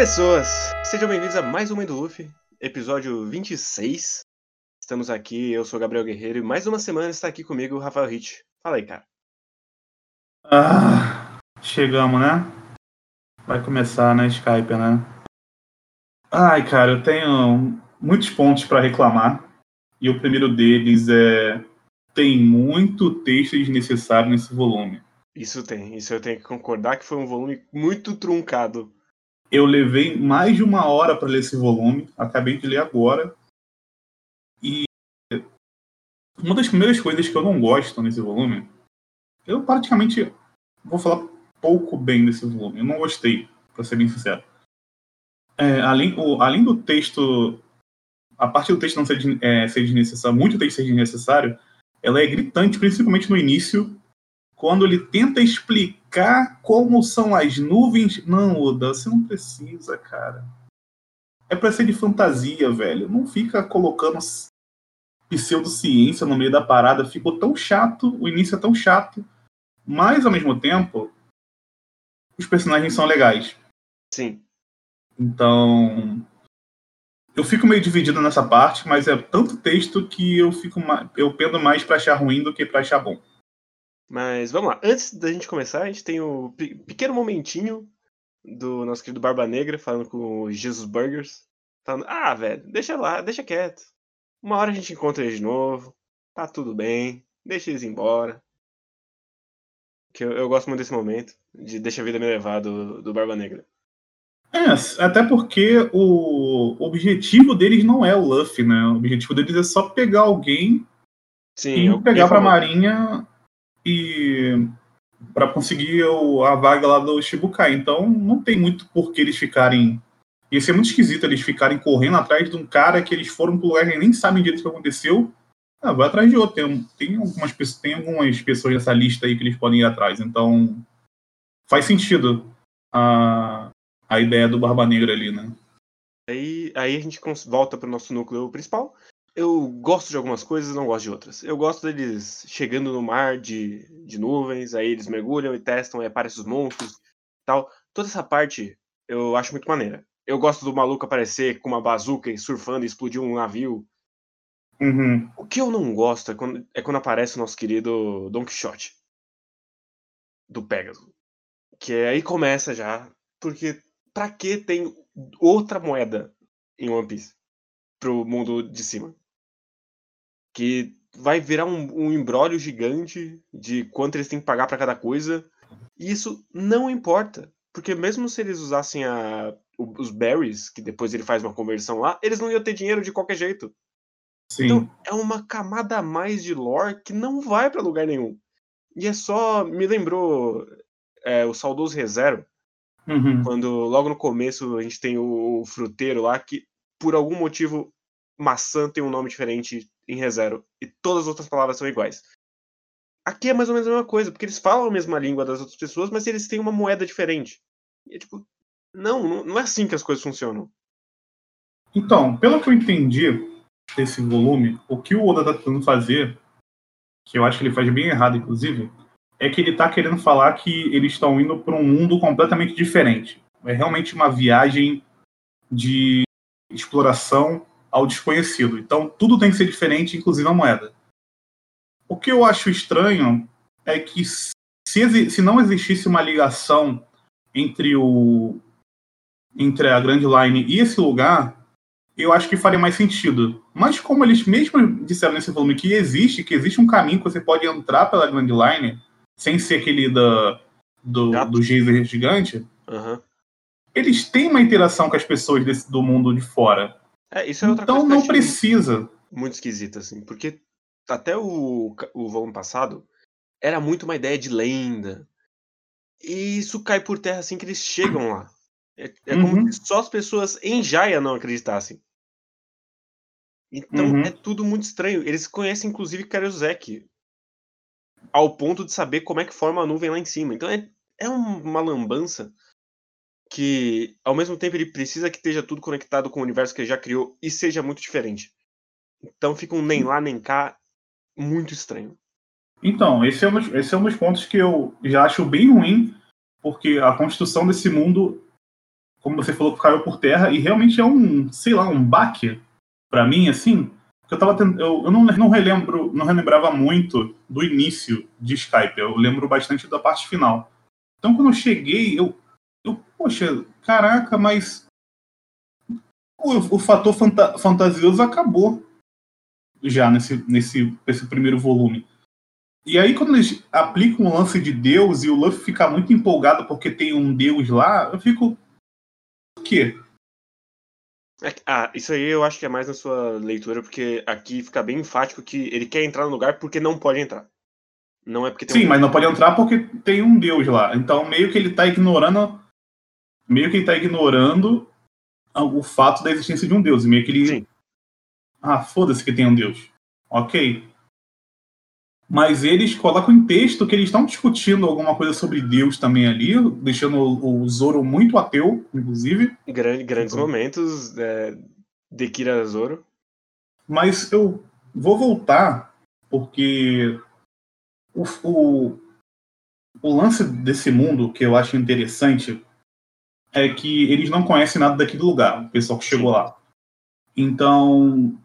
pessoas! Sejam bem-vindos a mais uma do Luffy, episódio 26. Estamos aqui, eu sou o Gabriel Guerreiro e mais uma semana está aqui comigo o Rafael Hit. Fala aí, cara. Ah, chegamos, né? Vai começar, né, Skype, né? Ai, cara, eu tenho muitos pontos para reclamar. E o primeiro deles é tem muito texto desnecessário nesse volume. Isso tem, isso eu tenho que concordar que foi um volume muito truncado. Eu levei mais de uma hora para ler esse volume, acabei de ler agora. E uma das primeiras coisas que eu não gosto nesse volume, eu praticamente vou falar pouco bem desse volume. Eu não gostei, para ser bem sincero. É, além, o, além do texto, a parte do texto não ser, é, ser desnecessário, muito texto ser desnecessário, ela é gritante, principalmente no início, quando ele tenta explicar como são as nuvens. Não, Oda, você não precisa, cara. É para ser de fantasia, velho. Não fica colocando pseudociência no meio da parada. Ficou tão chato, o início é tão chato. Mas, ao mesmo tempo, os personagens são legais. Sim. Então, eu fico meio dividido nessa parte, mas é tanto texto que eu fico eu pendo mais para achar ruim do que para achar bom. Mas vamos lá. Antes da gente começar, a gente tem o pequeno momentinho do nosso querido Barba Negra falando com o Jesus Burgers. Falando, ah, velho, deixa lá, deixa quieto. Uma hora a gente encontra eles de novo. Tá tudo bem. Deixa eles embora. Que eu, eu gosto muito desse momento. De deixa a vida me levar do, do Barba Negra. É, até porque o objetivo deles não é o Luffy, né? O objetivo deles é só pegar alguém Sim, e pegar pra Marinha e para conseguir a vaga lá do Shibukai. Então não tem muito por que eles ficarem. Ia ser muito esquisito eles ficarem correndo atrás de um cara que eles foram pro lugar que nem sabem direito o que aconteceu. Ah, vai atrás de outro. Tem, tem, algumas, tem algumas pessoas nessa lista aí que eles podem ir atrás. Então faz sentido a, a ideia do Barba Negra ali, né? Aí, aí a gente volta para o nosso núcleo principal. Eu gosto de algumas coisas, não gosto de outras. Eu gosto deles chegando no mar de, de nuvens, aí eles mergulham e testam, aí aparecem os monstros tal. Toda essa parte eu acho muito maneira. Eu gosto do maluco aparecer com uma bazuca e surfando e explodir um navio. Uhum. O que eu não gosto é quando, é quando aparece o nosso querido Don Quixote. Do Pegasus. Que aí começa já, porque pra que tem outra moeda em One Piece pro mundo de cima? Que vai virar um, um embrólio gigante de quanto eles têm que pagar para cada coisa. E isso não importa. Porque mesmo se eles usassem a, os berries, que depois ele faz uma conversão lá, eles não iam ter dinheiro de qualquer jeito. Sim. Então é uma camada a mais de lore que não vai para lugar nenhum. E é só. Me lembrou é, o saudoso Rezero, Uhum. quando logo no começo a gente tem o, o fruteiro lá que, por algum motivo, maçã tem um nome diferente em ReZero e todas as outras palavras são iguais. Aqui é mais ou menos a mesma coisa, porque eles falam a mesma língua das outras pessoas, mas eles têm uma moeda diferente. E é tipo, não, não é assim que as coisas funcionam. Então, pelo que eu entendi desse volume, o que o Oda tá tentando fazer, que eu acho que ele faz bem errado, inclusive, é que ele está querendo falar que eles estão indo para um mundo completamente diferente. É realmente uma viagem de exploração ao desconhecido. Então, tudo tem que ser diferente, inclusive a moeda. O que eu acho estranho é que se, se não existisse uma ligação entre o entre a Grand Line e esse lugar, eu acho que faria mais sentido. Mas como eles mesmo disseram nesse volume que existe, que existe um caminho que você pode entrar pela Grand Line, sem ser aquele da, do, do geyser gigante, uhum. eles têm uma interação com as pessoas desse, do mundo de fora. É, isso é outra então coisa não precisa. Muito esquisita, assim, porque até o, o volume passado era muito uma ideia de lenda. E isso cai por terra assim que eles chegam lá. É, é como Uhum. se só as pessoas em Jaya não acreditassem. Então Uhum. é tudo muito estranho. Eles conhecem inclusive Karuzek. Ao ponto de saber como é que forma a nuvem lá em cima. Então é, é um- uma lambança que, ao mesmo tempo, ele precisa que esteja tudo conectado com o universo que ele já criou e seja muito diferente. Então fica um nem lá nem cá muito estranho. Então, esse é, um, dos- esse é um dos pontos que eu já acho bem ruim, porque a construção desse mundo como você falou, caiu por terra e realmente é um, sei lá, um baque para mim, assim. Eu, tava tendo, eu, eu não, não relembro, não relembrava muito do início de Skype. Eu lembro bastante da parte final. Então, quando eu cheguei, eu, eu poxa, caraca, mas o, o fator fanta, fantasioso acabou já nesse, nesse, nesse primeiro volume. E aí, quando eles aplicam o lance de Deus e o Luffy fica muito empolgado porque tem um Deus lá, eu fico. Por quê? É, ah, isso aí eu acho que é mais na sua leitura, porque aqui fica bem enfático que ele quer entrar no lugar porque não pode entrar. Não é porque Sim, um... mas não pode entrar porque tem um Deus lá. Então, meio que ele tá ignorando. Meio que ele tá ignorando o fato da existência de um Deus. E meio que ele. Sim. Ah, foda-se que tem um Deus. Ok. Mas eles colocam em texto que eles estão discutindo alguma coisa sobre Deus também ali, deixando o, Zoro muito ateu, inclusive. Grande, grandes então, momentos é, de Kira Zoro. Mas eu vou voltar, porque o, o, o lance desse mundo que eu acho interessante é que eles não conhecem nada daquele lugar, o pessoal que chegou lá. Então,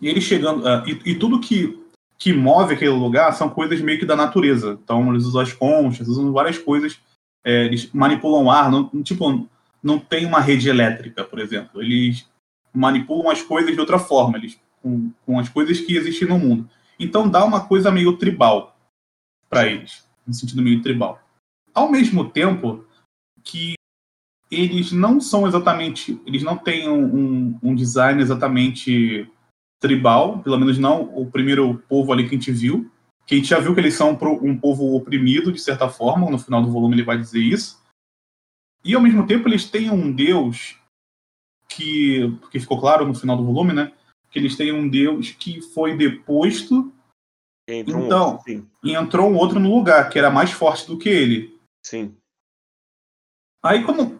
eles chegando. Uh, e, e, tudo que, que move aquele lugar são coisas meio que da natureza. Então, eles usam as conchas, usam várias coisas. É, eles manipulam o ar. Não, tipo, não tem uma rede elétrica, por exemplo. Eles manipulam as coisas de outra forma, eles, com, com as coisas que existem no mundo. Então, dá uma coisa meio tribal para eles, no sentido meio tribal. Ao mesmo tempo que eles não são exatamente, eles não têm um, um, design exatamente tribal, pelo menos não o primeiro povo ali que a gente viu, que a gente já viu que eles são um povo oprimido, de certa forma, no final do volume ele vai dizer isso. E ao mesmo tempo eles têm um deus que, que ficou claro no final do volume, né? Que eles têm um deus que foi deposto. Entrou então, um outro, e entrou um outro no lugar, que era mais forte do que ele. Sim. Aí quando.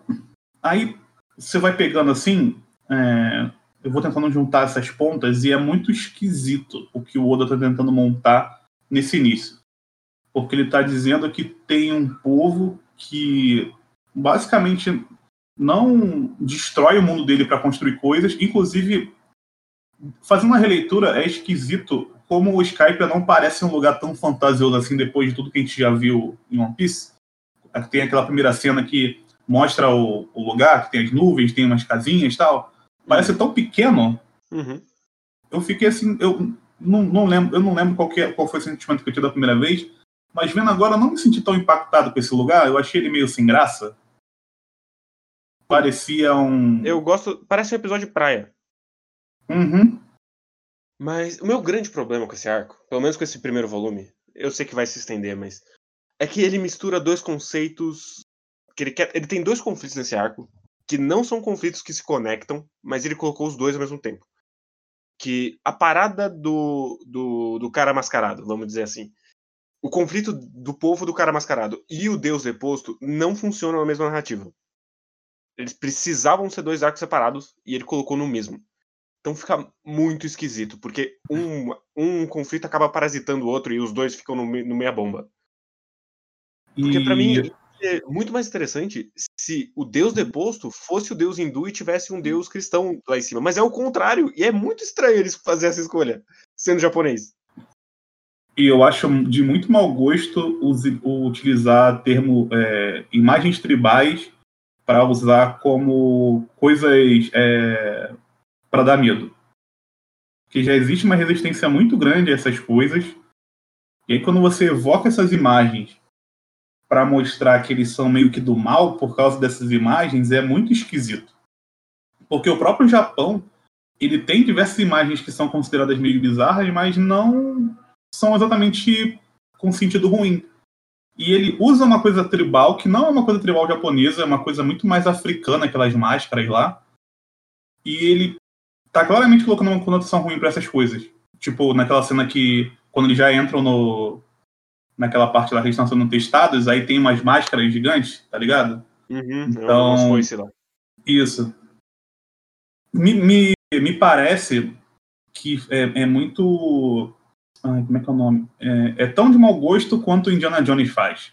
Aí você vai pegando assim. É, eu vou tentando juntar essas pontas e é muito esquisito o que o Oda está tentando montar nesse início. Porque ele está dizendo que tem um povo que basicamente não destrói o mundo dele para construir coisas, inclusive fazendo uma releitura é esquisito como o Skype não parece um lugar tão fantasioso assim depois de tudo que a gente já viu em One Piece. Tem aquela primeira cena que mostra o, o lugar, que tem as nuvens, tem umas casinhas e tal. Parece tão pequeno. Uhum. Eu fiquei assim, eu não, não lembro, eu não lembro qual, é, qual foi o sentimento que eu tive da primeira vez, mas vendo agora não me senti tão impactado com esse lugar. Eu achei ele meio sem graça. Parecia um. Eu gosto. Parece um episódio de praia. Uhum. Mas o meu grande problema com esse arco, pelo menos com esse primeiro volume, eu sei que vai se estender, mas é que ele mistura dois conceitos que ele quer, ele tem dois conflitos nesse arco que não são conflitos que se conectam, mas ele colocou os dois ao mesmo tempo. Que a parada do, do, do cara mascarado, vamos dizer assim, o conflito do povo do cara mascarado e o Deus deposto não funcionam na mesma narrativa. Eles precisavam ser dois arcos separados e ele colocou no mesmo. Então fica muito esquisito, porque um, um conflito acaba parasitando o outro e os dois ficam no, no meia bomba. Porque para mim ser muito mais interessante se o deus deposto fosse o deus hindu e tivesse um deus cristão lá em cima. Mas é o contrário. E é muito estranho eles fazer essa escolha, sendo japonês. E eu acho de muito mau gosto utilizar termo é, imagens tribais para usar como coisas é, para dar medo. Porque já existe uma resistência muito grande a essas coisas. E aí, quando você evoca essas imagens para mostrar que eles são meio que do mal por causa dessas imagens é muito esquisito. Porque o próprio Japão, ele tem diversas imagens que são consideradas meio bizarras, mas não são exatamente com sentido ruim. E ele usa uma coisa tribal, que não é uma coisa tribal japonesa, é uma coisa muito mais africana, aquelas máscaras lá. E ele tá claramente colocando uma conotação ruim para essas coisas. Tipo, naquela cena que, quando eles já entram no, naquela parte lá que eles estão sendo testados, aí tem umas máscaras gigantes, tá ligado? Uhum, então, foi, lá. Isso. Me, me, me parece que é, é muito. Ai, como é que é o nome? É, é, tão de mau gosto quanto Indiana Jones faz.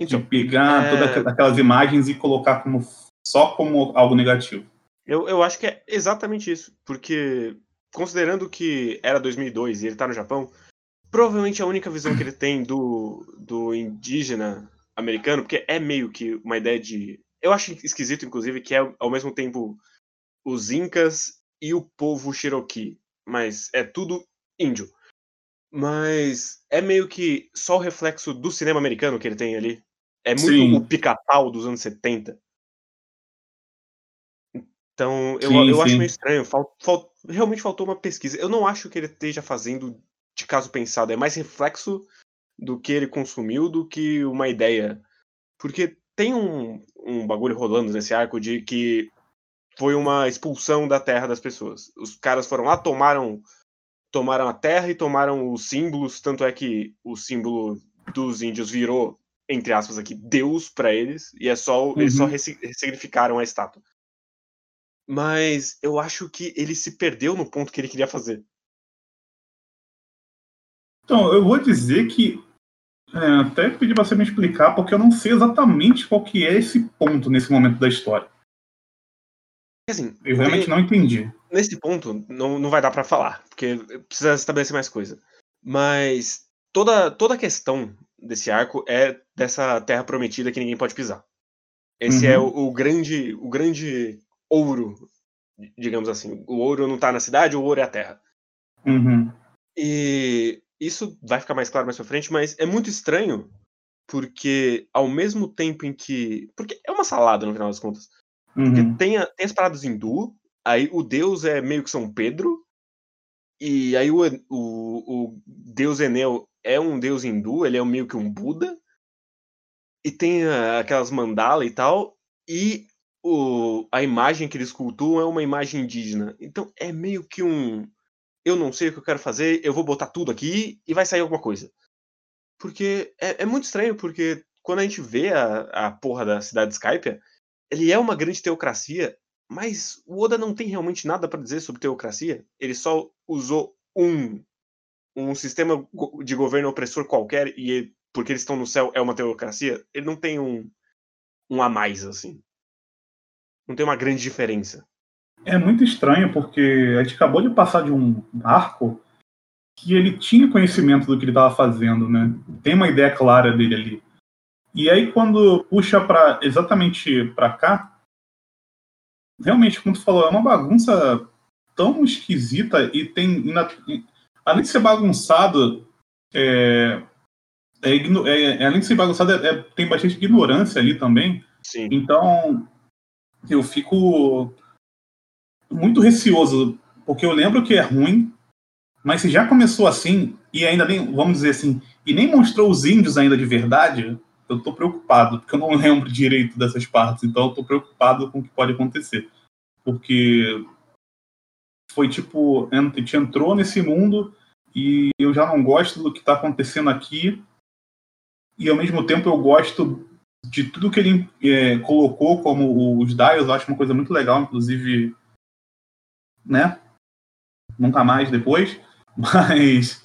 Então, de pegar é... todas aquelas imagens e colocar como só como algo negativo. Eu, eu acho que é exatamente isso, porque considerando que era 2002 e ele tá no Japão, provavelmente a única visão que ele tem do, do indígena americano, porque é meio que uma ideia de. Eu acho esquisito, inclusive, que é ao mesmo tempo os Incas e o povo Cherokee, mas é tudo índio. Mas é meio que só o reflexo do cinema americano que ele tem ali. É muito Sim. o pica-pau dos anos 70. Então, eu, sim, eu sim. acho meio estranho. Fal, fal, realmente faltou uma pesquisa. Eu não acho que ele esteja fazendo de caso pensado. É mais reflexo do que ele consumiu do que uma ideia. Porque tem um, um bagulho rolando nesse arco de que foi uma expulsão da terra das pessoas. Os caras foram lá, tomaram tomaram a terra e tomaram os símbolos, tanto é que o símbolo dos índios virou, entre aspas aqui, Deus para eles, e é só uhum. eles só uhum. ressignificaram a estátua. Mas eu acho que ele se perdeu no ponto que ele queria fazer. Então, eu vou dizer que é, até pedi para você me explicar, porque eu não sei exatamente qual que é esse ponto nesse momento da história. Assim, eu realmente não entendi. Nesse ponto, não, não vai dar para falar, porque precisa estabelecer mais coisa. Mas toda, toda a questão desse arco é dessa terra prometida que ninguém pode pisar. Esse é uhum. é o, o, grande o grande ouro, digamos assim. O ouro não tá na cidade, o ouro é a terra. Uhum. E isso vai ficar mais claro mais pra frente, mas é muito estranho, porque ao mesmo tempo em que. Porque é uma salada no final das contas. Porque uhum. tem, a, tem as paradas hindu, aí o deus é meio que São Pedro, e aí o, o, o deus Enel é um deus hindu, ele é meio que um Buda, e tem a, aquelas mandala e tal, e o, a imagem que eles cultuam é uma imagem indígena. Então é meio que um. Eu não sei o que eu quero fazer, eu vou botar tudo aqui e vai sair alguma coisa. Porque é, é muito estranho, porque quando a gente vê a, a porra da cidade de Skype, ele é uma grande teocracia, mas o Oda não tem realmente nada para dizer sobre teocracia. Ele só usou um, um sistema de governo opressor qualquer e porque eles estão no céu é uma teocracia. Ele não tem um, um a mais, assim não tem uma grande diferença. É muito estranho, porque a gente acabou de passar de um arco que ele tinha conhecimento do que ele estava fazendo, né? Tem uma ideia clara dele ali. E aí quando puxa para exatamente para cá, realmente, como tu falou, é uma bagunça tão esquisita e tem além de ser bagunçado, é, é, é, além de ser bagunçado, é, é, tem bastante ignorância ali também. Sim. Então eu fico muito receoso, porque eu lembro que é ruim, mas se já começou assim, e ainda nem, vamos dizer assim, e nem mostrou os índios ainda de verdade, eu tô preocupado, porque eu não lembro direito dessas partes, então eu tô preocupado com o que pode acontecer. Porque foi tipo, a gente entrou nesse mundo e eu já não gosto do que está acontecendo aqui, e ao mesmo tempo eu gosto de tudo que ele é, colocou como os dials, eu acho uma coisa muito legal, inclusive, né? Nunca mais depois, mas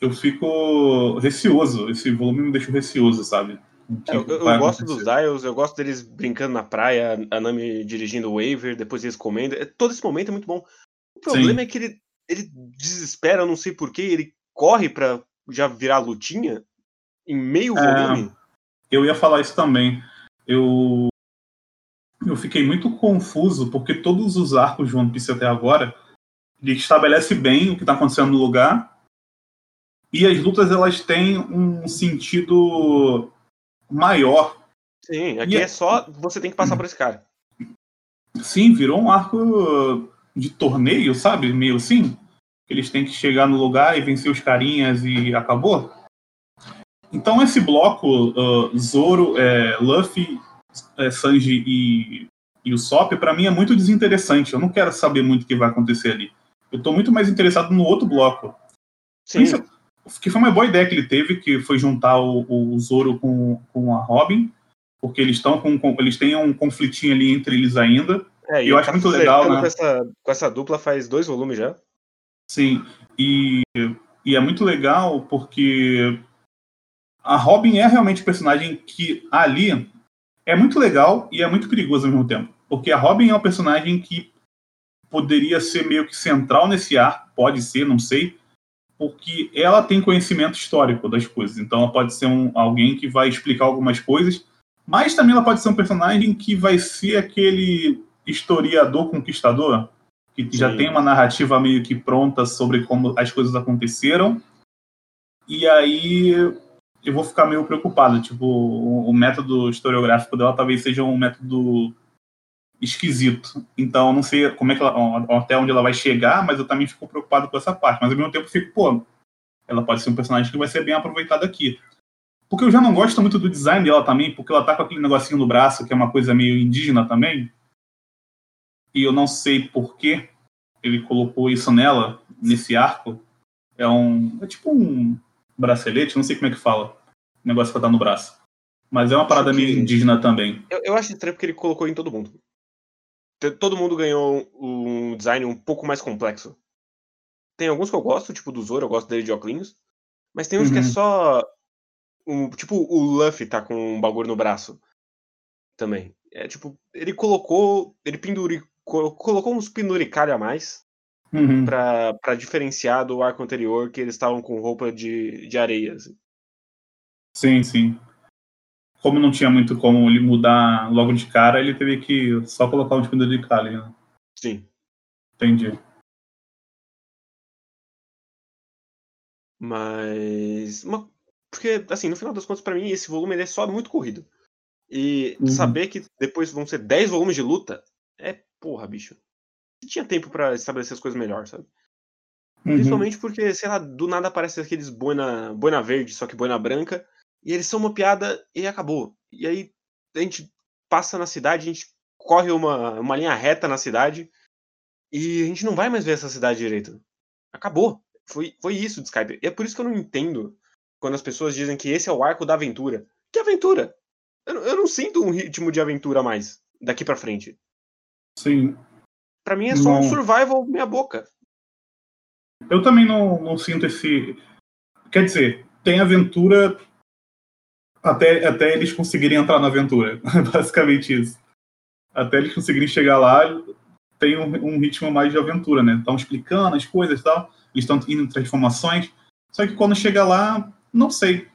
eu fico receoso, esse volume me deixa receoso, sabe? É, eu, eu gosto dos dials, eu gosto deles brincando na praia, a Nami dirigindo o waiver, depois eles comendo, é, todo esse momento é muito bom. O problema Sim. é que ele, ele desespera, não sei porquê, ele corre para já virar lutinha em meio é... volume. Eu ia falar isso também. Eu eu fiquei muito confuso porque todos os arcos de One Piece até agora ele estabelece bem o que está acontecendo no lugar e as lutas elas têm um sentido maior. Sim, aqui e é só você tem que passar por esse cara. Sim, virou um arco de torneio, sabe? Meio assim. Eles têm que chegar no lugar e vencer os carinhas e acabou. Então esse bloco, uh, Zoro, é, Luffy, é, Sanji e, e o Sop, para mim é muito desinteressante. Eu não quero saber muito o que vai acontecer ali. Eu tô muito mais interessado no outro bloco. Sim. que foi uma boa ideia que ele teve, que foi juntar o, o Zoro com, com a Robin, porque eles estão com, com, eles têm um conflitinho ali entre eles ainda. É, e eu acho muito legal, né? Com essa, com essa dupla faz dois volumes já. Sim, e, e é muito legal porque a Robin é realmente o personagem que ali é muito legal e é muito perigoso ao mesmo tempo. Porque a Robin é um personagem que poderia ser meio que central nesse ar, pode ser, não sei, porque ela tem conhecimento histórico das coisas. Então ela pode ser um, alguém que vai explicar algumas coisas, mas também ela pode ser um personagem que vai ser aquele historiador conquistador, que Sim. já tem uma narrativa meio que pronta sobre como as coisas aconteceram. E aí eu vou ficar meio preocupado. Tipo, o, método historiográfico dela talvez seja um método esquisito. Então, não sei como é que ela, até onde ela vai chegar, mas eu também fico preocupado com essa parte. Mas ao mesmo tempo eu fico, pô, ela pode ser um personagem que vai ser bem aproveitado aqui. Porque eu já não gosto muito do design dela também, porque ela tá com aquele negocinho no braço, que é uma coisa meio indígena também. E eu não sei por que ele colocou isso nela, nesse arco. É um. É tipo um bracelete, não sei como é que fala. O negócio que tá no braço. Mas é uma parada meio indígena também. Eu, eu acho estranho porque ele colocou em todo mundo todo mundo ganhou um design um pouco mais complexo. Tem alguns que eu gosto, tipo do Zoro, eu gosto dele de óculos. Mas tem uns uhum. que é uhum. só. Um, tipo, o Luffy tá com um bagulho no braço. Também. É tipo, ele colocou. Ele penduri, colocou uns penduricalhos a mais. Uhum. Pra, pra diferenciar do arco anterior, que eles estavam com roupa de, de areia. Assim. Sim, sim como não tinha muito como ele mudar logo de cara, ele teve que só colocar um espinho de Kali, né? Sim. Entendi. Mas. Uma... Porque, assim, no final das contas, para mim, esse volume é só muito corrido. E uhum. saber que depois vão ser 10 volumes de luta é porra, bicho. Tinha tempo para estabelecer as coisas melhor, sabe? Uhum. Principalmente porque, sei lá, do nada aparece aqueles boina, boina verde, só que boina branca e eles são uma piada e acabou. E aí a gente passa na cidade, a gente corre uma, uma linha reta na cidade e a gente não vai mais ver essa cidade direito. Acabou. Foi, foi isso de Skype. E é por isso que eu não entendo quando as pessoas dizem que esse é o arco da aventura. Que aventura? Eu, eu não sinto um ritmo de aventura mais daqui para frente. Sim. Para mim é só não. um survival meia boca. Eu também não, não sinto esse. Quer dizer, tem aventura até, até eles conseguirem entrar na aventura. Basicamente isso. Até eles conseguirem chegar lá, tem um, um ritmo mais de aventura, né? Estão explicando as coisas e tal. Eles estão indo em transformações. Só que quando chega lá, não sei.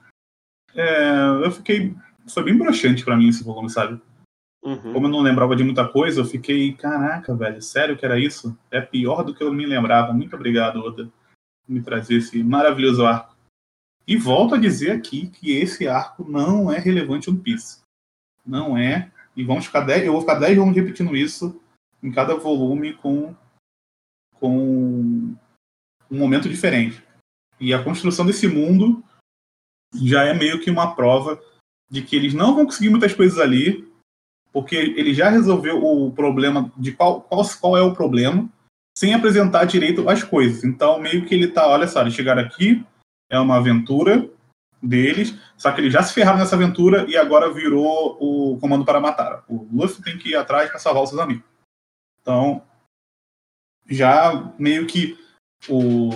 É, eu fiquei. Foi bem broxante para mim esse volume, sabe? Uhum. Como eu não lembrava de muita coisa, eu fiquei, caraca, velho, sério que era isso? É pior do que eu me lembrava. Muito obrigado, Oda, por me trazer esse maravilhoso arco. E volto a dizer aqui que esse arco não é relevante One Piece. Não é. E vamos ficar 10, eu vou ficar 10 volumes repetindo isso em cada volume com, com um momento diferente. E a construção desse mundo já é meio que uma prova de que eles não vão conseguir muitas coisas ali, porque ele já resolveu o problema de qual, qual, qual é o problema, sem apresentar direito as coisas. Então, meio que ele tá, olha só, eles chegaram aqui, é uma aventura deles, só que eles já se ferraram nessa aventura e agora virou o comando para matar. O Luffy tem que ir atrás para salvar os seus amigos. Então, já meio que o,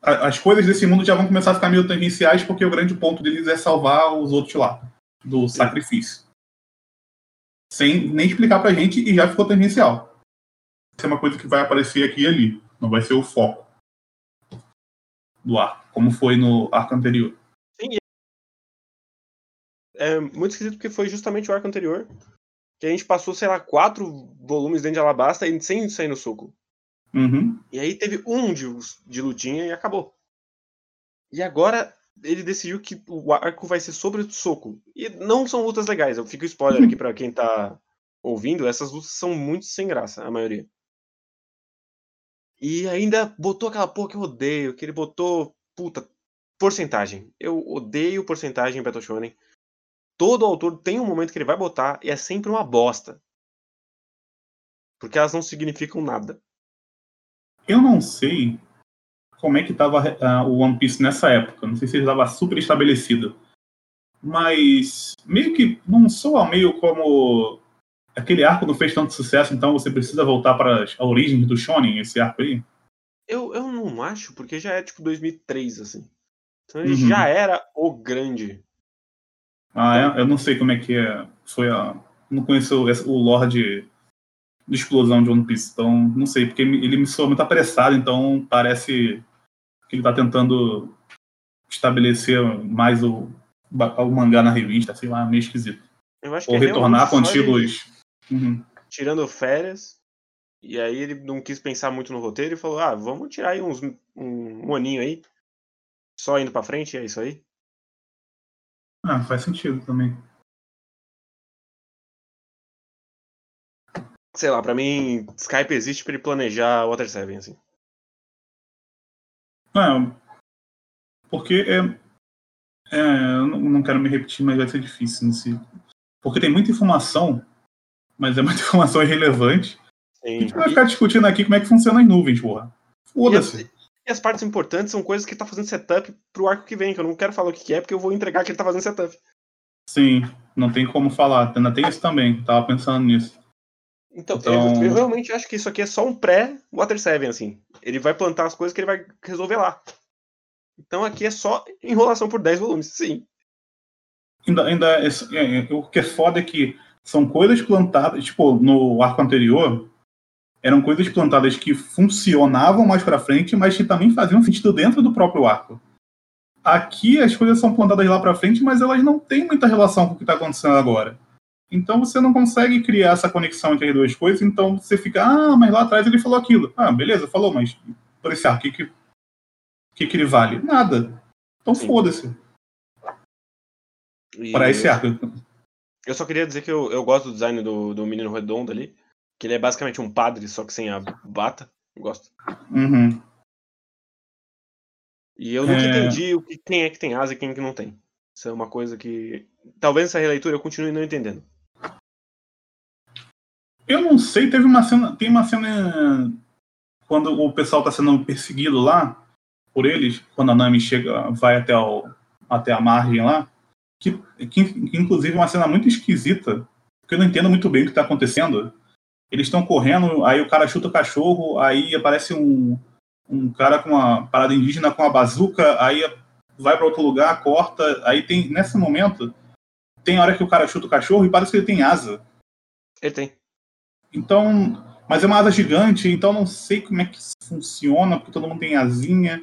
as coisas desse mundo já vão começar a ficar meio tangenciais, porque o grande ponto deles é salvar os outros lá, do sacrifício. Sem nem explicar pra gente, e já ficou tangencial. Isso é uma coisa que vai aparecer aqui e ali, não vai ser o foco do arco, como foi no arco anterior. Sim. É muito esquisito porque foi justamente o arco anterior que a gente passou, sei lá, quatro volumes dentro de Alabasta e sem sair no soco. Uhum. E aí teve um de, de lutinha e acabou. E agora ele decidiu que o arco vai ser sobre o soco. E não são lutas legais. Eu fico spoiler aqui para quem tá ouvindo. Essas lutas são muito sem graça, a maioria. E ainda botou aquela porra que eu odeio, que ele botou, puta, porcentagem. Eu odeio porcentagem em Battle Shonen. Todo autor tem um momento que ele vai botar e é sempre uma bosta. Porque elas não significam nada. Eu não sei como é que tava uh, o One Piece nessa época. Não sei se ele estava super estabelecido. Mas meio que não soa meio como aquele arco não fez tanto sucesso, então você precisa voltar para a origem do Shonen, esse arco aí? Eu, eu não acho, porque já é tipo 2003, assim. Então ele uhum. já era o grande. Ah, é? Eu não sei como é que é. foi a. Não conheço o Lorde de explosão de One Piece. Então, não sei, porque ele me soa muito apressado, então parece que ele tá tentando estabelecer mais o, o mangá na revista, sei lá, meio esquisito. Ou é retornar com antigos. Uhum. Tirando férias, e aí ele não quis pensar muito no roteiro e falou: ah, vamos tirar aí uns, um, um aninho aí, só indo pra frente, é isso aí. Ah, faz sentido também. Sei lá, pra mim, Skype existe pra ele planejar Water 7, assim. Não, porque é, é, eu não quero me repetir, mas vai ser difícil nesse. Porque tem muita informação, mas é muita informação irrelevante. Sim. A gente vai ficar discutindo aqui como é que funciona as nuvens, porra. Foda-se. E as partes importantes são coisas que ele tá fazendo setup pro arco que vem, que eu não quero falar o que é, porque eu vou entregar que ele tá fazendo setup. Sim, não tem como falar. Ainda tem isso também, tava pensando nisso. Então, então... Eu, eu, realmente acho que isso aqui é só um pré-Water 7, assim. Ele vai plantar as coisas que ele vai resolver lá. Então aqui é só enrolação por 10 volumes, sim. Ainda, ainda é, é, o que é foda é que são coisas plantadas, tipo, no arco anterior, eram coisas plantadas que funcionavam mais para frente, mas que também faziam sentido dentro do próprio arco. Aqui as coisas são plantadas lá para frente, mas elas não têm muita relação com o que está acontecendo agora. Então você não consegue criar essa conexão entre as duas coisas, então você fica, ah, mas lá atrás ele falou aquilo. Ah, beleza, falou, mas por esse arco, o que, que, que, que ele vale? Nada. Então foda-se. Para esse arco. Eu só queria dizer que eu, eu gosto do design do, do menino redondo ali. Que ele é basicamente um padre, só que sem a bata. Eu gosto. Uhum. E eu nunca é... entendi o que, quem é que tem asa e quem é que não tem. Isso é uma coisa que. Talvez essa releitura eu continue não entendendo. Eu não sei, teve uma cena. Tem uma cena. Quando o pessoal tá sendo perseguido lá por eles, quando a Nami chega, vai até, o, até a margem lá. Que, que, que inclusive é uma cena muito esquisita, porque eu não entendo muito bem o que tá acontecendo. Eles estão correndo, aí o cara chuta o cachorro, aí aparece um, um cara com uma parada indígena com uma bazuca, aí vai para outro lugar, corta, aí tem nesse momento tem hora que o cara chuta o cachorro e parece que ele tem asa. Ele tem. Então, mas é uma asa gigante, então não sei como é que funciona, porque todo mundo tem asinha.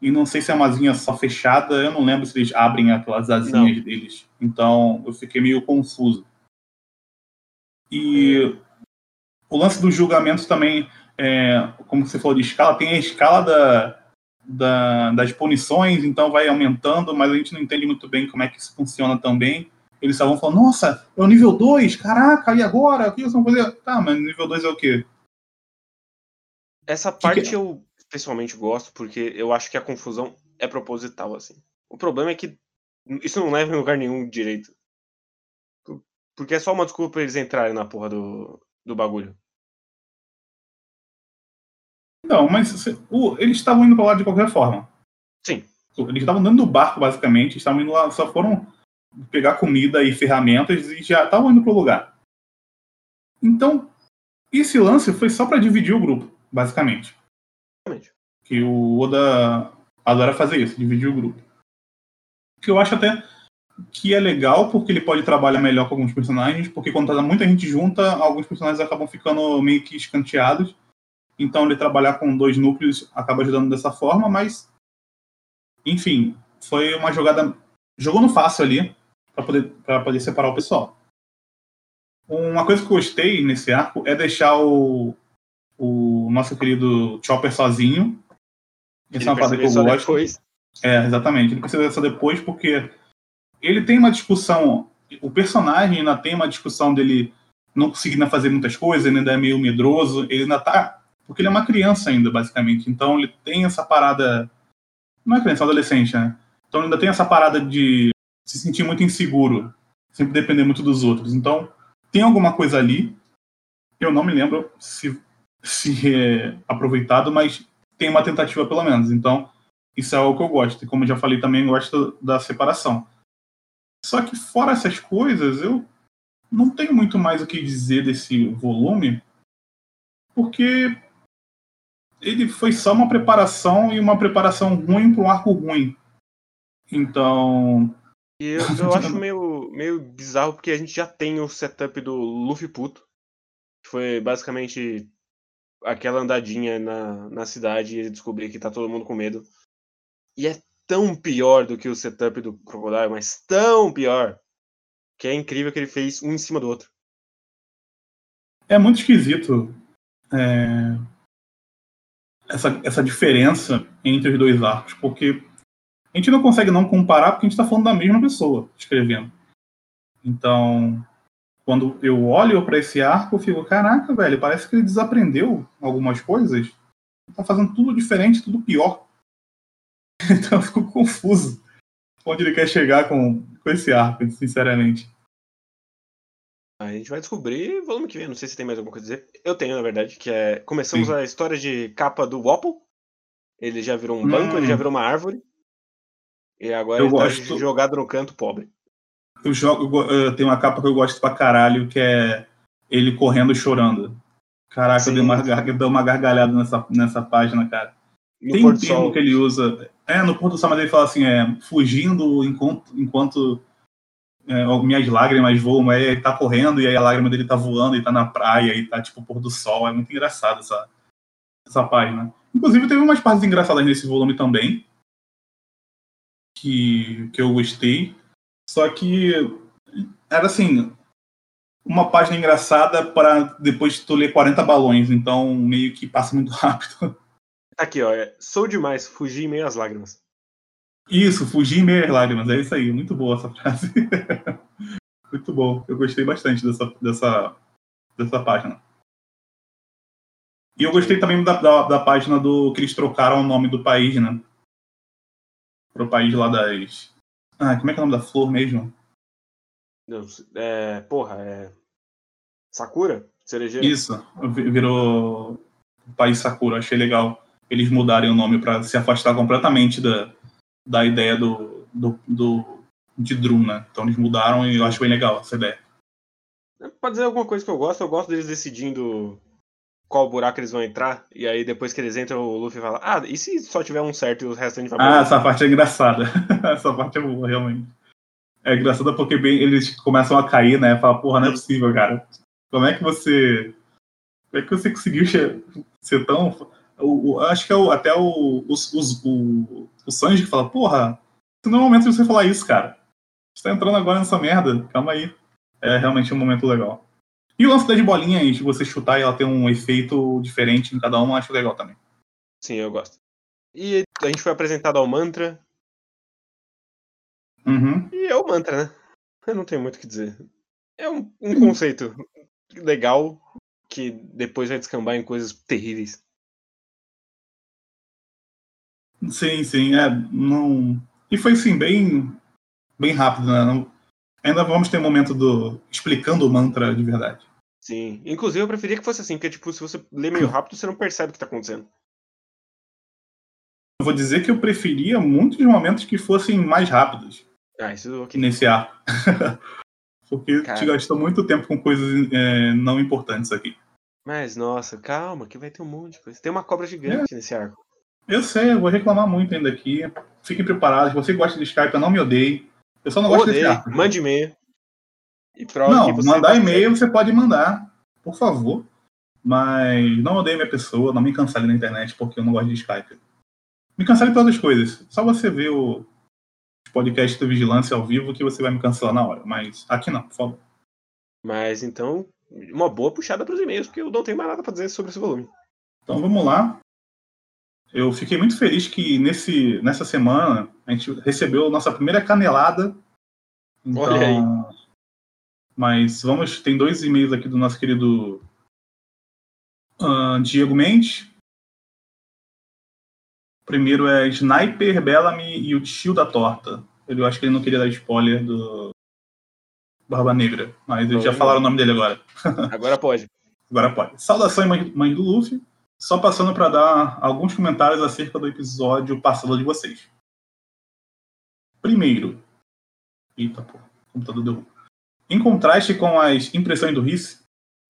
E não sei se é uma asinha só fechada, eu não lembro se eles abrem aquelas asinhas não. deles. Então eu fiquei meio confuso. E o lance do julgamento também, é, como você falou de escala, tem a escala da, da, das punições, então vai aumentando, mas a gente não entende muito bem como é que isso funciona também. Eles estavam falando, nossa, é o nível 2, caraca, e agora? O que eles vão fazer? Tá, mas nível 2 é o quê? Essa parte que que... eu pessoalmente gosto, porque eu acho que a confusão é proposital, assim. O problema é que isso não leva em lugar nenhum direito. Porque é só uma desculpa pra eles entrarem na porra do, do bagulho. Não, mas o, eles estavam indo para lá de qualquer forma. Sim. Eles estavam dentro do barco, basicamente, estavam indo lá, só foram pegar comida e ferramentas e já estavam indo para o lugar. Então, esse lance foi só para dividir o grupo, basicamente. Exatamente. Que o Oda adora fazer isso, dividir o grupo. Que eu acho até que é legal porque ele pode trabalhar melhor com alguns personagens, porque quando tá muita gente junta, alguns personagens acabam ficando meio que escanteados. Então ele trabalhar com dois núcleos acaba ajudando dessa forma, mas enfim, foi uma jogada jogou no fácil ali para poder para poder separar o pessoal. Uma coisa que eu gostei nesse arco é deixar o, o nosso querido Chopper sozinho. Essa é uma parada que eu gosto. Depois. É, exatamente. Ele precisa dessa depois porque ele tem uma discussão. O personagem ainda tem uma discussão dele não conseguindo fazer muitas coisas, ele ainda é meio medroso, ele ainda tá porque ele é uma criança ainda, basicamente. Então ele tem essa parada. Não é criança, é adolescente, né? Então ele ainda tem essa parada de se sentir muito inseguro, sempre depender muito dos outros. Então tem alguma coisa ali. Eu não me lembro se, se é aproveitado, mas tem uma tentativa pelo menos. Então isso é algo que eu gosto. E como eu já falei também, eu gosto da separação. Só que fora essas coisas, eu não tenho muito mais o que dizer desse volume, porque ele foi só uma preparação e uma preparação ruim para um arco ruim. Então. E eu, eu acho meio. meio, bizarro porque a gente já tem o setup do Luffy puto. Que foi basicamente aquela andadinha na, na cidade e ele descobrir que tá todo mundo com medo. E é tão pior do que o setup do Crocodile, mas tão pior. Que é incrível que ele fez um em cima do outro. É muito esquisito é, essa, essa diferença entre os dois arcos, porque a gente não consegue não comparar porque a gente está falando da mesma pessoa escrevendo. Então, quando eu olho para esse arco, eu fico, caraca, velho, parece que ele desaprendeu algumas coisas. Tá fazendo tudo diferente, tudo pior. Então eu fico confuso onde ele quer chegar com, com esse arco, sinceramente. A gente vai descobrir volume que vem. Não sei se tem mais alguma coisa a dizer. Eu tenho, na verdade, que é. Começamos Sim. a história de capa do Wapple. Ele já virou um banco, hum. ele já virou uma árvore. E agora eu tá gosto... tá jogado no canto pobre. Eu jogo. Eu tenho uma capa que eu gosto pra caralho, que é ele correndo e chorando. Caraca, eu dei uma, eu dei uma gargalhada nessa, nessa página, cara. No Tem um termo que ele usa. É, no pôr do sol, mas ele fala assim, é, fugindo enquanto, enquanto é, minhas lágrimas voam, aí ele tá correndo e aí a lágrima dele tá voando e tá na praia e tá tipo pôr do sol. É muito engraçado essa, essa página. Inclusive teve umas partes engraçadas nesse volume também. Que, que eu gostei. Só que era assim, uma página engraçada para depois tu ler 40 balões, então meio que passa muito rápido. Aqui, ó, é, sou demais, fugi em meio às lágrimas. Isso, fugir em meio às lágrimas, é isso aí, muito boa essa frase. muito bom, eu gostei bastante dessa, dessa, dessa página. E eu gostei também da, da, da, página do que eles trocaram o nome do país, né? Pro país lá das. Ah, como é que é o nome da flor mesmo? Não, é. Porra, é. Sakura? Cerejeira? Isso, virou o país Sakura, achei legal eles mudarem o nome para se afastar completamente da, da ideia do, do, do de Drum, né? Então eles mudaram e eu acho bem legal essa ideia. Pode dizer alguma coisa que eu gosto, eu gosto deles decidindo qual buraco eles vão entrar, e aí depois que eles entram, o Luffy fala, ah, e se só tiver um certo e o resto a gente vai Ah, essa parte é engraçada. essa parte é boa, realmente. É engraçada porque bem, eles começam a cair, né? Fala, porra, não é possível, cara. Como é que você. Como é que você conseguiu ser tão o, o, acho que é o, até o, os, os, o, o Sanji que fala, porra, não é o momento de você falar isso, cara. Você tá entrando agora nessa merda, calma aí. É realmente um momento legal. E o lance das bolinhas, de você chutar e ela ter um efeito diferente em cada uma, acho legal também. Sim, eu gosto. E a gente foi apresentado ao mantra. Uhum. E é o mantra, né? Eu não tenho muito o que dizer. É um, um conceito legal que depois vai descambar em coisas terríveis. Sim, sim, é, não... E foi, assim, bem, bem rápido, né? Não... Ainda vamos ter um momento do explicando o mantra de verdade. Sim, inclusive eu preferia que fosse assim, porque, tipo, se você lê meio rápido, você não percebe o que tá acontecendo. Eu vou dizer que eu preferia muitos momentos que fossem mais rápidos. Ah, isso okay. Nesse ar. porque Cara. te gastou muito tempo com coisas é, não importantes aqui. Mas, nossa, calma, que vai ter um monte de coisa. Tem uma cobra gigante é. nesse arco. Eu sei, eu vou reclamar muito ainda aqui. Fiquem preparados. Se você gosta de Skype, eu não me odeie. Eu só não gosto odeio. desse arco. Mande e-mail. E não, mandar e-mail você pode mandar, por favor. Mas não odeie minha pessoa, não me cancele na internet porque eu não gosto de Skype. Me cancele por outras coisas. Só você ver o podcast do Vigilância ao vivo que você vai me cancelar na hora. Mas aqui não, por favor. Mas então, uma boa puxada para os e-mails, porque eu não tenho mais nada para dizer sobre esse volume. Então vamos lá. Eu fiquei muito feliz que nesse, nessa semana a gente recebeu a nossa primeira canelada. Então, Olha aí. Mas vamos, tem dois e-mails aqui do nosso querido uh, Diego Mendes. O primeiro é Sniper, Bellamy e o tio da torta. Eu acho que ele não queria dar spoiler do Barba Negra, mas eles já falaram o nome dele agora. Agora pode. agora pode. Saudações, mãe, mãe do Luffy. Só passando para dar alguns comentários acerca do episódio passado de vocês. Primeiro. Eita, pô. O computador deu. Em contraste com as impressões do Riz,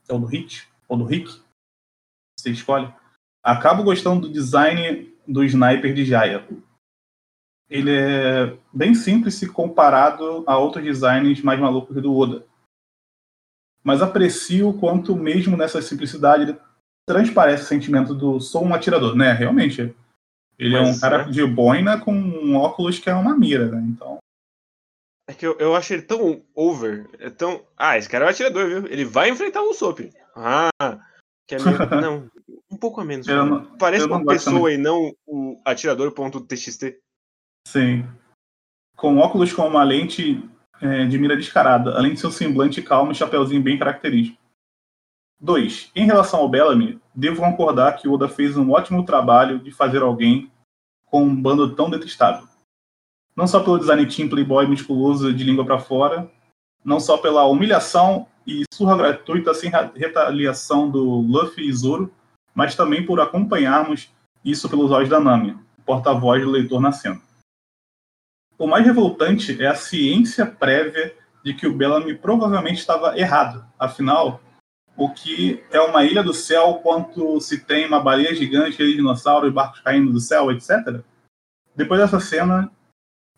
ou do Hit, ou do Rick, você escolhe, acabo gostando do design do sniper de Jaya. ele é bem simples se comparado a outros designs mais malucos do Oda. Mas aprecio o quanto, mesmo nessa simplicidade, ele transparece o sentimento do sou um atirador, né? Realmente. Ele Mas, é um cara é. de boina com um óculos que é uma mira, né? Então. É que eu, eu acho ele tão over. É tão. Ah, esse cara é um atirador, viu? Ele vai enfrentar o Usopp. Ah, que é meio... Não, um pouco a menos. Não, Parece uma pessoa também. e não o atirador.txt. Sim. Com óculos com uma lente é, de mira descarada, além de seu semblante calmo e chapeuzinho bem característico. 2. Em relação ao Bellamy, devo concordar que o Oda fez um ótimo trabalho de fazer alguém com um bando tão detestável. Não só pelo design team playboy musculoso de língua para fora, não só pela humilhação e surra gratuita sem retaliação do Luffy e Zoro, mas também por acompanharmos isso pelos olhos da Nami, porta-voz do leitor na cena. O mais revoltante é a ciência prévia de que o Bellamy provavelmente estava errado. Afinal, o que é uma ilha do céu quanto se tem uma baleia gigante, dinossauro e barcos caindo do céu, etc. Depois dessa cena,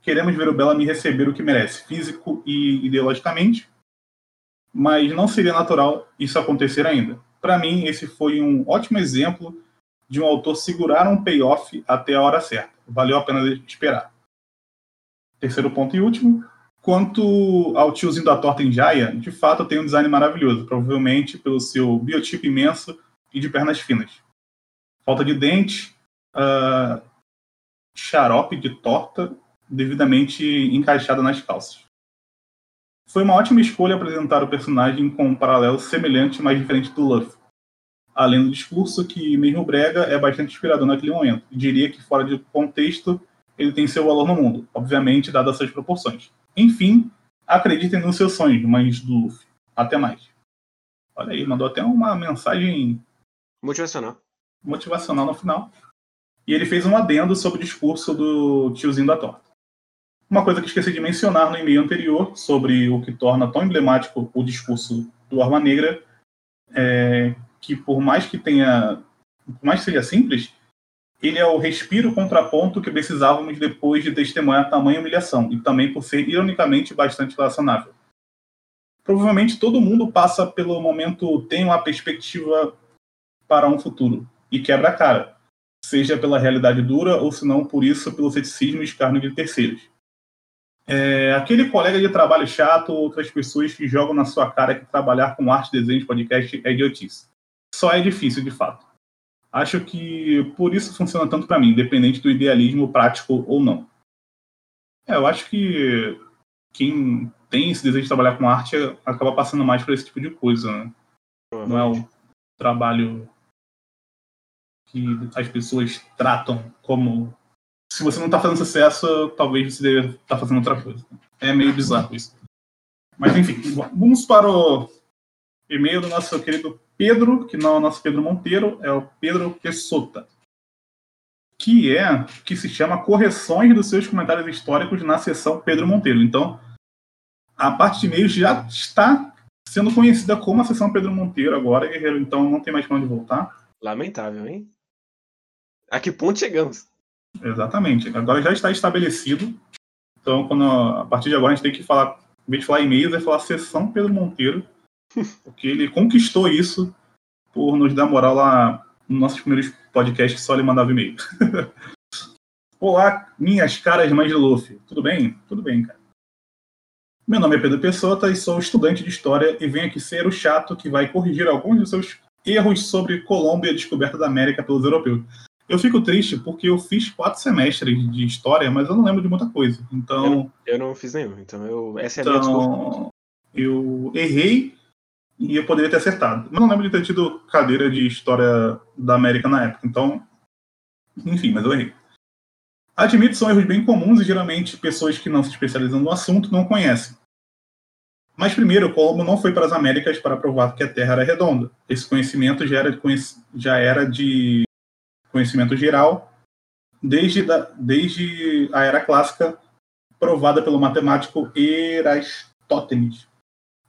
queremos ver o Bellamy receber o que merece, físico e ideologicamente, mas não seria natural isso acontecer ainda. Para mim, esse foi um ótimo exemplo de um autor segurar um payoff até a hora certa. Valeu a pena esperar. Terceiro ponto e último, Quanto ao tiozinho da torta em Jaya, de fato tem um design maravilhoso, provavelmente pelo seu biotipo imenso e de pernas finas. Falta de dente, uh, xarope de torta devidamente encaixada nas calças. Foi uma ótima escolha apresentar o personagem com um paralelo semelhante, mas diferente do Luffy. Além do discurso que, mesmo brega, é bastante inspirador naquele momento. Diria que, fora de contexto, ele tem seu valor no mundo, obviamente, dadas suas proporções. Enfim, acreditem nos seus sonhos, mas do Luffy. Até mais. Olha aí, mandou até uma mensagem motivacional. Motivacional no final. E ele fez um adendo sobre o discurso do tiozinho da torta. Uma coisa que esqueci de mencionar no e-mail anterior sobre o que torna tão emblemático o discurso do Arma Negra é que por mais que tenha, por mais que seja simples, ele é o respiro contraponto que precisávamos depois de testemunhar tamanha humilhação, e também por ser, ironicamente, bastante relacionável. Provavelmente todo mundo passa pelo momento tem uma perspectiva para um futuro, e quebra a cara, seja pela realidade dura, ou se não por isso, pelo ceticismo e escárnio de terceiros. É, aquele colega de trabalho chato, outras pessoas que jogam na sua cara que trabalhar com arte, desenho de podcast é idiotice. Só é difícil, de fato. Acho que por isso funciona tanto para mim, independente do idealismo prático ou não. É, eu acho que quem tem esse desejo de trabalhar com arte acaba passando mais por esse tipo de coisa, né? Não é o trabalho que as pessoas tratam como. Se você não está fazendo sucesso, talvez você deva estar tá fazendo outra coisa. É meio bizarro isso. Mas enfim, vamos para o e-mail do nosso querido Pedro, que não é o nosso Pedro Monteiro, é o Pedro Pessota, que é que se chama Correções dos seus comentários históricos na seção Pedro Monteiro. Então, a parte de e-mails já está sendo conhecida como a seção Pedro Monteiro agora, guerreiro, então não tem mais para onde voltar. Lamentável, hein? A que ponto chegamos? Exatamente. Agora já está estabelecido. Então, quando, a partir de agora, a gente tem que falar, em vez de falar e-mails, é falar sessão Pedro Monteiro porque ele conquistou isso por nos dar moral lá nos nossos primeiros podcasts, só ele mandava e-mail. Olá, minhas caras mais de Luffy. Tudo bem? Tudo bem, cara. Meu nome é Pedro Pessota e sou estudante de História e venho aqui ser o chato que vai corrigir alguns dos seus erros sobre Colômbia e a descoberta da América pelos europeus. Eu fico triste porque eu fiz quatro semestres de História, mas eu não lembro de muita coisa. Então... Eu, eu não fiz nenhum, então eu... essa é a minha então, Eu errei e eu poderia ter acertado. Mas não lembro de ter tido cadeira de história da América na época, então. Enfim, mas eu errei. Admito são erros bem comuns e geralmente pessoas que não se especializam no assunto não conhecem. Mas primeiro, Colombo não foi para as Américas para provar que a Terra era redonda. Esse conhecimento já era de, já era de conhecimento geral desde, da, desde a era clássica, provada pelo matemático Erastótenes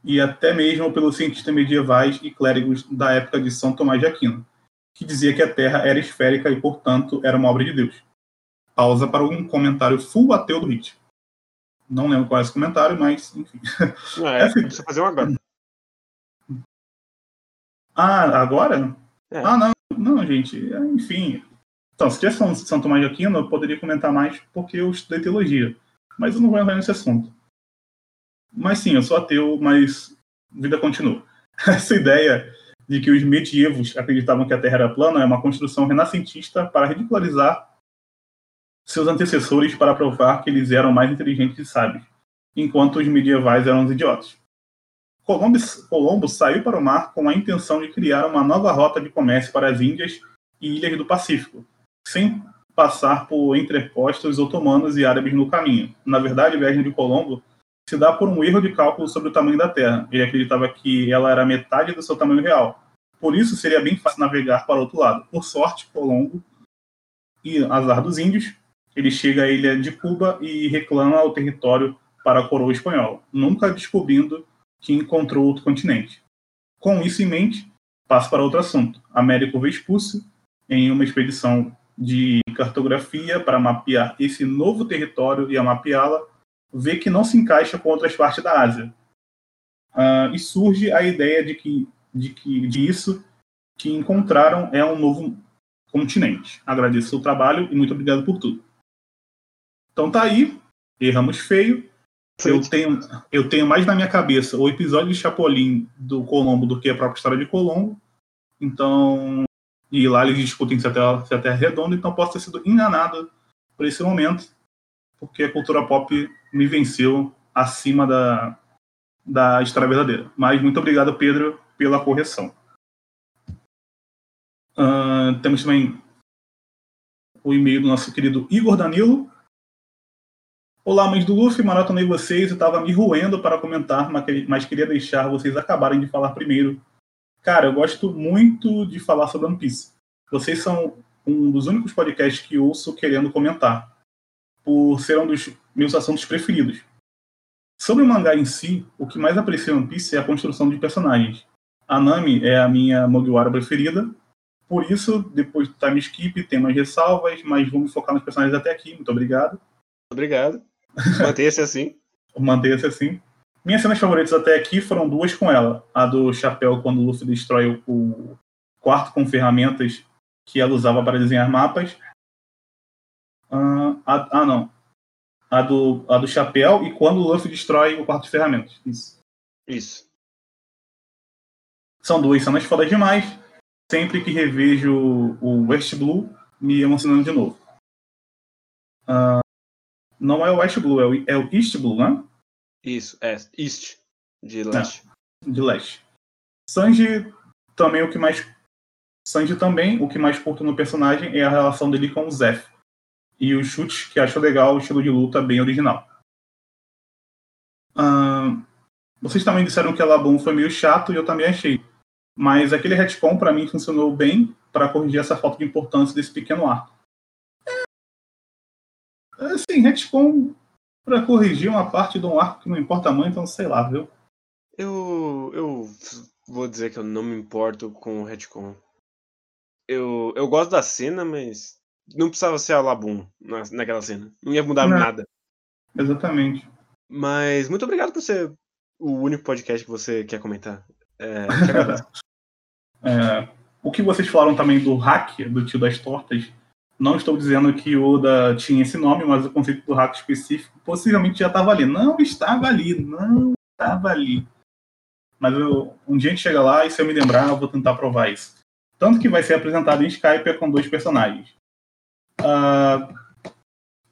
e até mesmo pelos cientistas medievais e clérigos da época de São Tomás de Aquino, que dizia que a Terra era esférica e, portanto, era uma obra de Deus. pausa para um comentário full ateu do Hit. Não lembro qual é esse comentário, mas enfim. Não, é, precisa fazer um agora. Ah, agora? É. Ah, não, não, gente. Enfim. Então, se tivesse falando de São Tomás de Aquino, eu poderia comentar mais porque eu estudei teologia. Mas eu não vou entrar nesse assunto. Mas sim, eu sou ateu, mas vida continua. Essa ideia de que os medievos acreditavam que a Terra era plana é uma construção renascentista para ridicularizar seus antecessores para provar que eles eram mais inteligentes e sábios, enquanto os medievais eram os idiotas. Colombo, saiu para o mar com a intenção de criar uma nova rota de comércio para as Índias e ilhas do Pacífico, sem passar por entrepostos otomanos e árabes no caminho. Na verdade, a viagem de Colombo se dá por um erro de cálculo sobre o tamanho da Terra. Ele acreditava que ela era metade do seu tamanho real. Por isso, seria bem fácil navegar para o outro lado. Por sorte, Colombo, e azar dos índios, ele chega à ilha de Cuba e reclama o território para a coroa espanhola, nunca descobrindo que encontrou outro continente. Com isso em mente, passa para outro assunto. Américo Vespúcio, em uma expedição de cartografia para mapear esse novo território e a mapeá-la, vê que não se encaixa com outras partes da Ásia. Uh, e surge a ideia de que, de que disso que encontraram é um novo continente. Agradeço o trabalho e muito obrigado por tudo. Então tá aí, erramos feio. Eu tenho, eu tenho mais na minha cabeça o episódio de Chapolin do Colombo do que a própria história de Colombo. Então, e lá eles discutem se a Terra, se a terra é redonda, então posso ter sido enganado por esse momento, porque a cultura pop me venceu acima da, da história verdadeira. Mas muito obrigado, Pedro, pela correção. Uh, temos também o e-mail do nosso querido Igor Danilo. Olá, mães do Luffy, maratonei vocês, eu estava me roendo para comentar, mas queria deixar vocês acabarem de falar primeiro. Cara, eu gosto muito de falar sobre One Piece. Vocês são um dos únicos podcasts que ouço querendo comentar, por ser um dos meus assuntos preferidos. Sobre o mangá em si, o que mais aprecio em One Piece é a construção de personagens. A Nami é a minha Mugiwara preferida, por isso, depois do time skip, tem mais ressalvas, mas vamos focar nos personagens até aqui. Muito obrigado. Obrigado. Mantenha-se assim. Mantenha-se assim. Minhas cenas favoritas até aqui foram duas com ela. A do chapéu, quando o Luffy destrói o quarto com ferramentas que ela usava para desenhar mapas. Uh, a, ah, não. A do, a do chapéu e quando o Luffy destrói o quarto de ferramentas. Isso. Isso. São duas cenas fodas demais. Sempre que revejo o West Blue, me emocionando de novo. Uh, não é o West Blue, é o, é o East Blue, né? Isso, é East, de leste. É, de leste. Sanji também o que mais. Sanji também, o que mais curto no personagem é a relação dele com o Zef. E o chute, que acho legal, o estilo de luta bem original. Vocês também disseram que a Labum foi meio chato e eu também achei. Mas aquele retcon para mim funcionou bem para corrigir essa falta de importância desse pequeno arco. Assim, retcon para corrigir uma parte de um arco que não importa muito, então sei lá, viu? Eu, eu vou dizer que eu não me importo com o retcon. Eu, eu gosto da cena, mas não precisava ser a Labum na, naquela cena. Não ia mudar não. nada. Exatamente. Mas muito obrigado por ser o único podcast que você quer comentar. É, é, o que vocês falaram também do hack, do tio das tortas, não estou dizendo que Oda tinha esse nome, mas o conceito do hack específico possivelmente já estava ali. Não estava ali, não estava ali. Mas eu, um dia a gente chega lá e se eu me lembrar, eu vou tentar provar isso. Tanto que vai ser apresentado em Skype com dois personagens. Uh,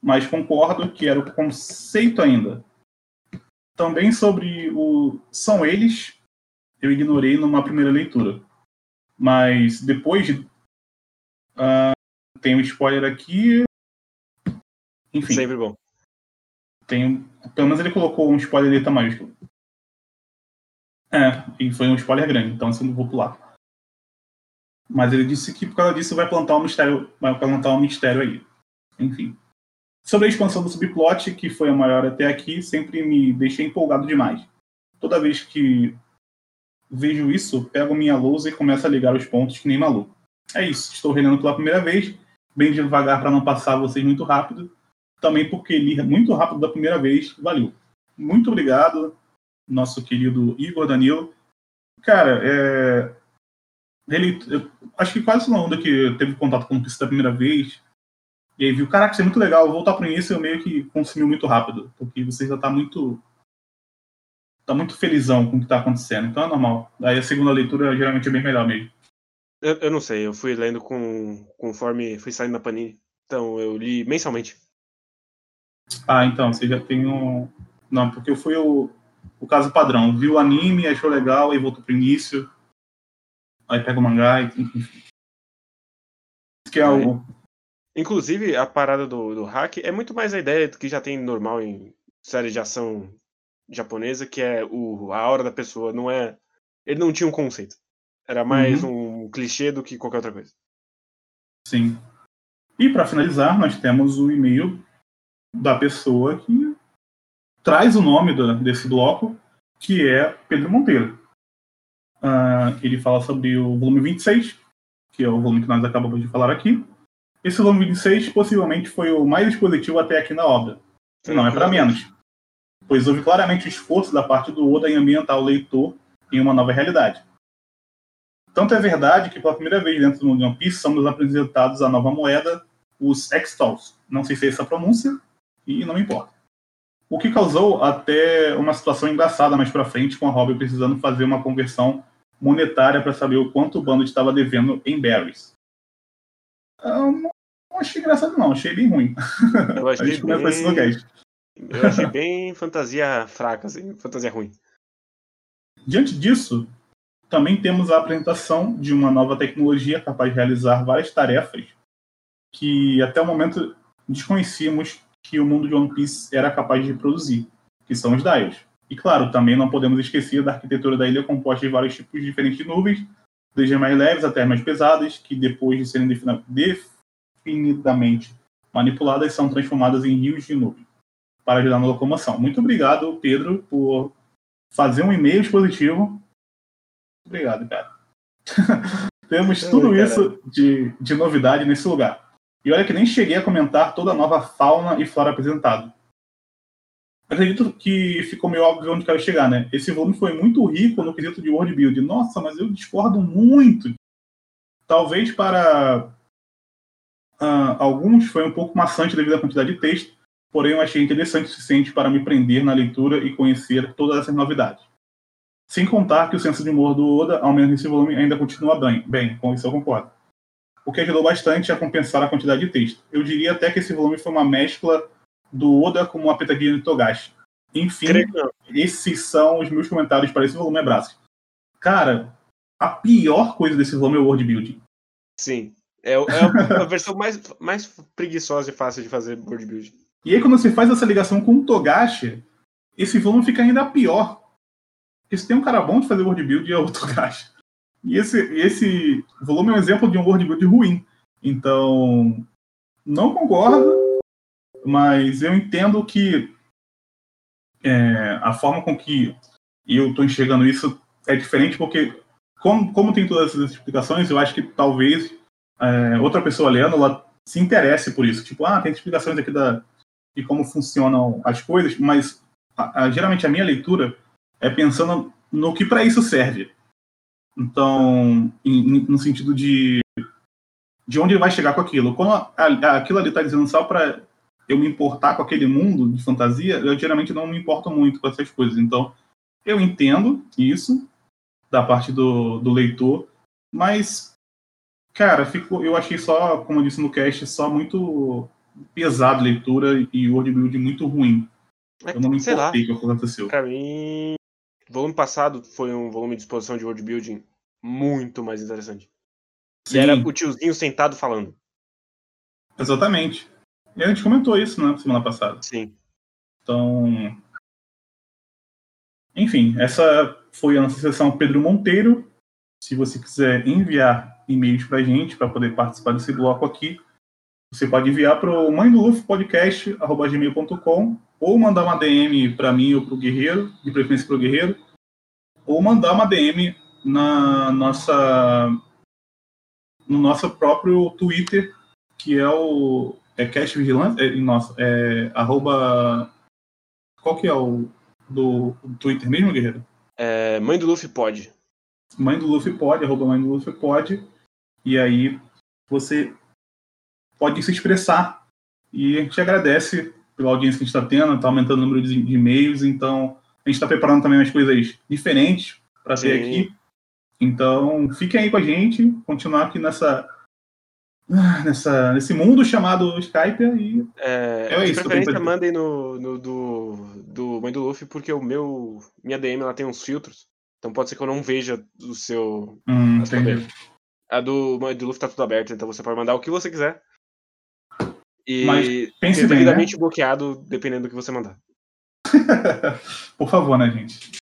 mas concordo que era o conceito ainda. Também sobre o são eles, eu ignorei numa primeira leitura. Mas depois de, uh, tem um spoiler aqui. Enfim. Sempre bom. Tem, pelo menos ele colocou um spoiler letra maiúsculo. É, e foi um spoiler grande, então assim não vou pular. Mas ele disse que por causa disso vai plantar um mistério, vai plantar um mistério aí. Enfim. Sobre a expansão do subplot, que foi a maior até aqui, sempre me deixei empolgado demais. Toda vez que vejo isso, pego minha lousa e começo a ligar os pontos que nem maluco. É isso, estou relendo pela primeira vez bem devagar para não passar vocês muito rápido. Também porque li muito rápido da primeira vez. Valeu. Muito obrigado, nosso querido Igor Danilo. Cara, é... ele, eu acho que quase todo mundo que teve contato com o Piece da primeira vez e aí viu, caraca, isso é muito legal, voltar pro início eu meio que consumiu muito rápido, porque você já tá muito tá muito felizão com o que tá acontecendo, então é normal. Aí a segunda leitura geralmente é bem melhor mesmo. Eu, eu não sei, eu fui lendo com, conforme fui saindo da Panini. Então eu li mensalmente. Ah, então, você já tem um. Não, porque eu fui o, o caso padrão. Viu o anime, achou legal, aí voltou pro início. Aí pega o mangá e. Que é algo. Inclusive, a parada do, do hack é muito mais a ideia do que já tem normal em séries de ação japonesa, que é o, a hora da pessoa, não é. Ele não tinha um conceito. Era mais uhum. um clichê do que qualquer outra coisa. Sim. E para finalizar, nós temos o e-mail da pessoa que traz o nome desse bloco, que é Pedro Monteiro. Uh, ele fala sobre o volume 26, que é o volume que nós acabamos de falar aqui. Esse volume 26 possivelmente foi o mais expositivo até aqui na obra. Não é para menos, pois houve claramente o esforço da parte do Oda em ambientar o leitor em uma nova realidade. Tanto é verdade que pela primeira vez dentro do One Piece somos apresentados a nova moeda, os Extals. Não sei se é essa pronúncia, e não me importa. O que causou até uma situação engraçada mais para frente, com a Robin precisando fazer uma conversão monetária para saber o quanto o bando estava devendo em berries. Eu não achei engraçado, não, achei bem ruim. Eu achei bem... Eu achei bem fantasia fraca, assim, fantasia ruim. Diante disso, também temos a apresentação de uma nova tecnologia capaz de realizar várias tarefas que até o momento desconhecíamos que o mundo de One Piece era capaz de produzir, que são os Dials. E claro, também não podemos esquecer da arquitetura da ilha composta de vários tipos diferentes de nuvens, desde mais leves até mais pesadas, que depois de serem definidamente manipuladas, são transformadas em rios de nuvem para ajudar na locomoção. Muito obrigado, Pedro, por fazer um e-mail expositivo. Obrigado, cara. Temos tudo isso de, de novidade nesse lugar. E olha que nem cheguei a comentar toda a nova fauna e flora apresentado. Acredito que ficou meio óbvio onde quero chegar, né? Esse volume foi muito rico no quesito de world build. Nossa, mas eu discordo muito. Talvez para uh, alguns foi um pouco maçante devido à quantidade de texto, porém eu achei interessante o suficiente para me prender na leitura e conhecer todas essas novidades. Sem contar que o senso de humor do Oda, ao menos nesse volume, ainda continua bem, bem com isso eu concordo. O que ajudou bastante a compensar a quantidade de texto. Eu diria até que esse volume foi uma mescla do Oda com uma petadinha de Togashi. Enfim, esses são os meus comentários para esse volume, abraço. Cara, a pior coisa desse volume é o world building. Sim. É, é a versão mais, mais preguiçosa e fácil de fazer world building. E aí, quando você faz essa ligação com o Togashi, esse volume fica ainda pior. Porque se tem um cara bom de fazer world build, é o Togashi. E esse, esse volume é um exemplo de um world build ruim. Então, não concordo, mas eu entendo que é, a forma com que eu estou enxergando isso é diferente, porque, como, como tem todas essas explicações, eu acho que talvez é, outra pessoa lendo ela se interesse por isso. Tipo, ah, tem explicações aqui da, de como funcionam as coisas, mas a, a, geralmente a minha leitura é pensando no que para isso serve. Então, em, no sentido de de onde ele vai chegar com aquilo. Quando a, a, aquilo ali está dizendo só para eu me importar com aquele mundo de fantasia, eu geralmente não me importo muito com essas coisas. Então, eu entendo isso da parte do, do leitor, mas, cara, ficou, eu achei só, como eu disse no cast, só muito pesado a leitura e o build muito ruim. eu não me importei com o que aconteceu. Pra mim, volume passado foi um volume de exposição de world building muito mais interessante. Sim. E era o tiozinho sentado falando. Exatamente. E a gente comentou isso, né, semana passada. Sim. Então. Enfim, essa foi a nossa sessão Pedro Monteiro. Se você quiser enviar e-mails para a gente, para poder participar desse bloco aqui, você pode enviar para o mãe do Luffy podcast, gmail.com, ou mandar uma DM para mim ou para o Guerreiro, de preferência para o Guerreiro, ou mandar uma DM na nossa no nosso próprio Twitter, que é o. É Cash Vigilante? É, nossa, é. Arroba. Qual que é o. Do, do Twitter mesmo, Guerreiro? É, mãe do Luffy pode. Mãe do Luffy pode, arroba mãe do Luffy pode. E aí você pode se expressar. E a gente agradece pela audiência que a gente está tendo, está aumentando o número de, de e-mails, então a gente está preparando também umas coisas diferentes para ter aqui. Então, fiquem aí com a gente, continuar aqui nessa, nessa nesse mundo chamado Skype e é, é isso. Preferência, mandem no, no, do, do Mãe do Luffy, porque o meu minha DM ela tem uns filtros, então pode ser que eu não veja o seu hum, A do Mãe do Luffy tá tudo aberto, então você pode mandar o que você quiser. E Mas pense ser bem, devidamente né? bloqueado, dependendo do que você mandar. Por favor, né, gente?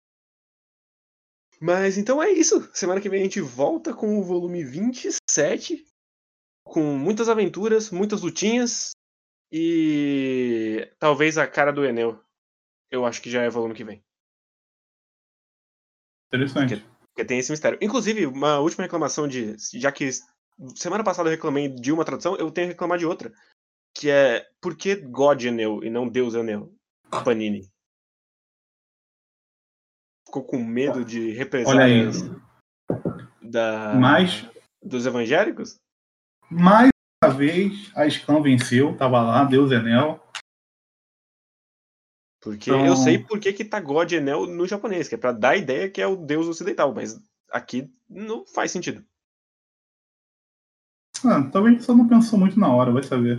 Mas então é isso. Semana que vem a gente volta com o volume 27, com muitas aventuras, muitas lutinhas e talvez a cara do Enel. Eu acho que já é volume que vem. Interessante. Porque tem esse mistério. Inclusive, uma última reclamação de. Já que semana passada eu reclamei de uma tradução, eu tenho que reclamar de outra. Que é por que God Enel e não Deus Enel? Panini. Ficou com medo de represálias da, Mas, dos evangélicos? mais uma vez, a Scam venceu, tava lá, Deus Enel. Porque Então- eu sei por que, que tá God Enel no japonês, que é pra dar a ideia que é o deus ocidental, mas aqui não faz sentido. Ah, talvez só não pensou muito na hora, vai saber.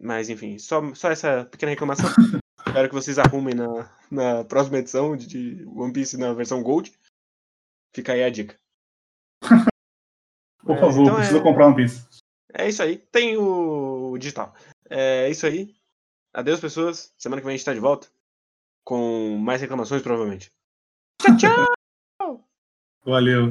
Mas enfim, só, só essa pequena reclamação. Espero que vocês arrumem na, na próxima edição de- One Piece na versão Gold. Fica aí a dica. Por Mas favor, então precisa é- comprar um piece. É isso aí. Tem o digital. É isso aí. Adeus, pessoas. Semana que vem a gente tá de volta. Com mais reclamações, provavelmente. Tchau, tchau! Valeu.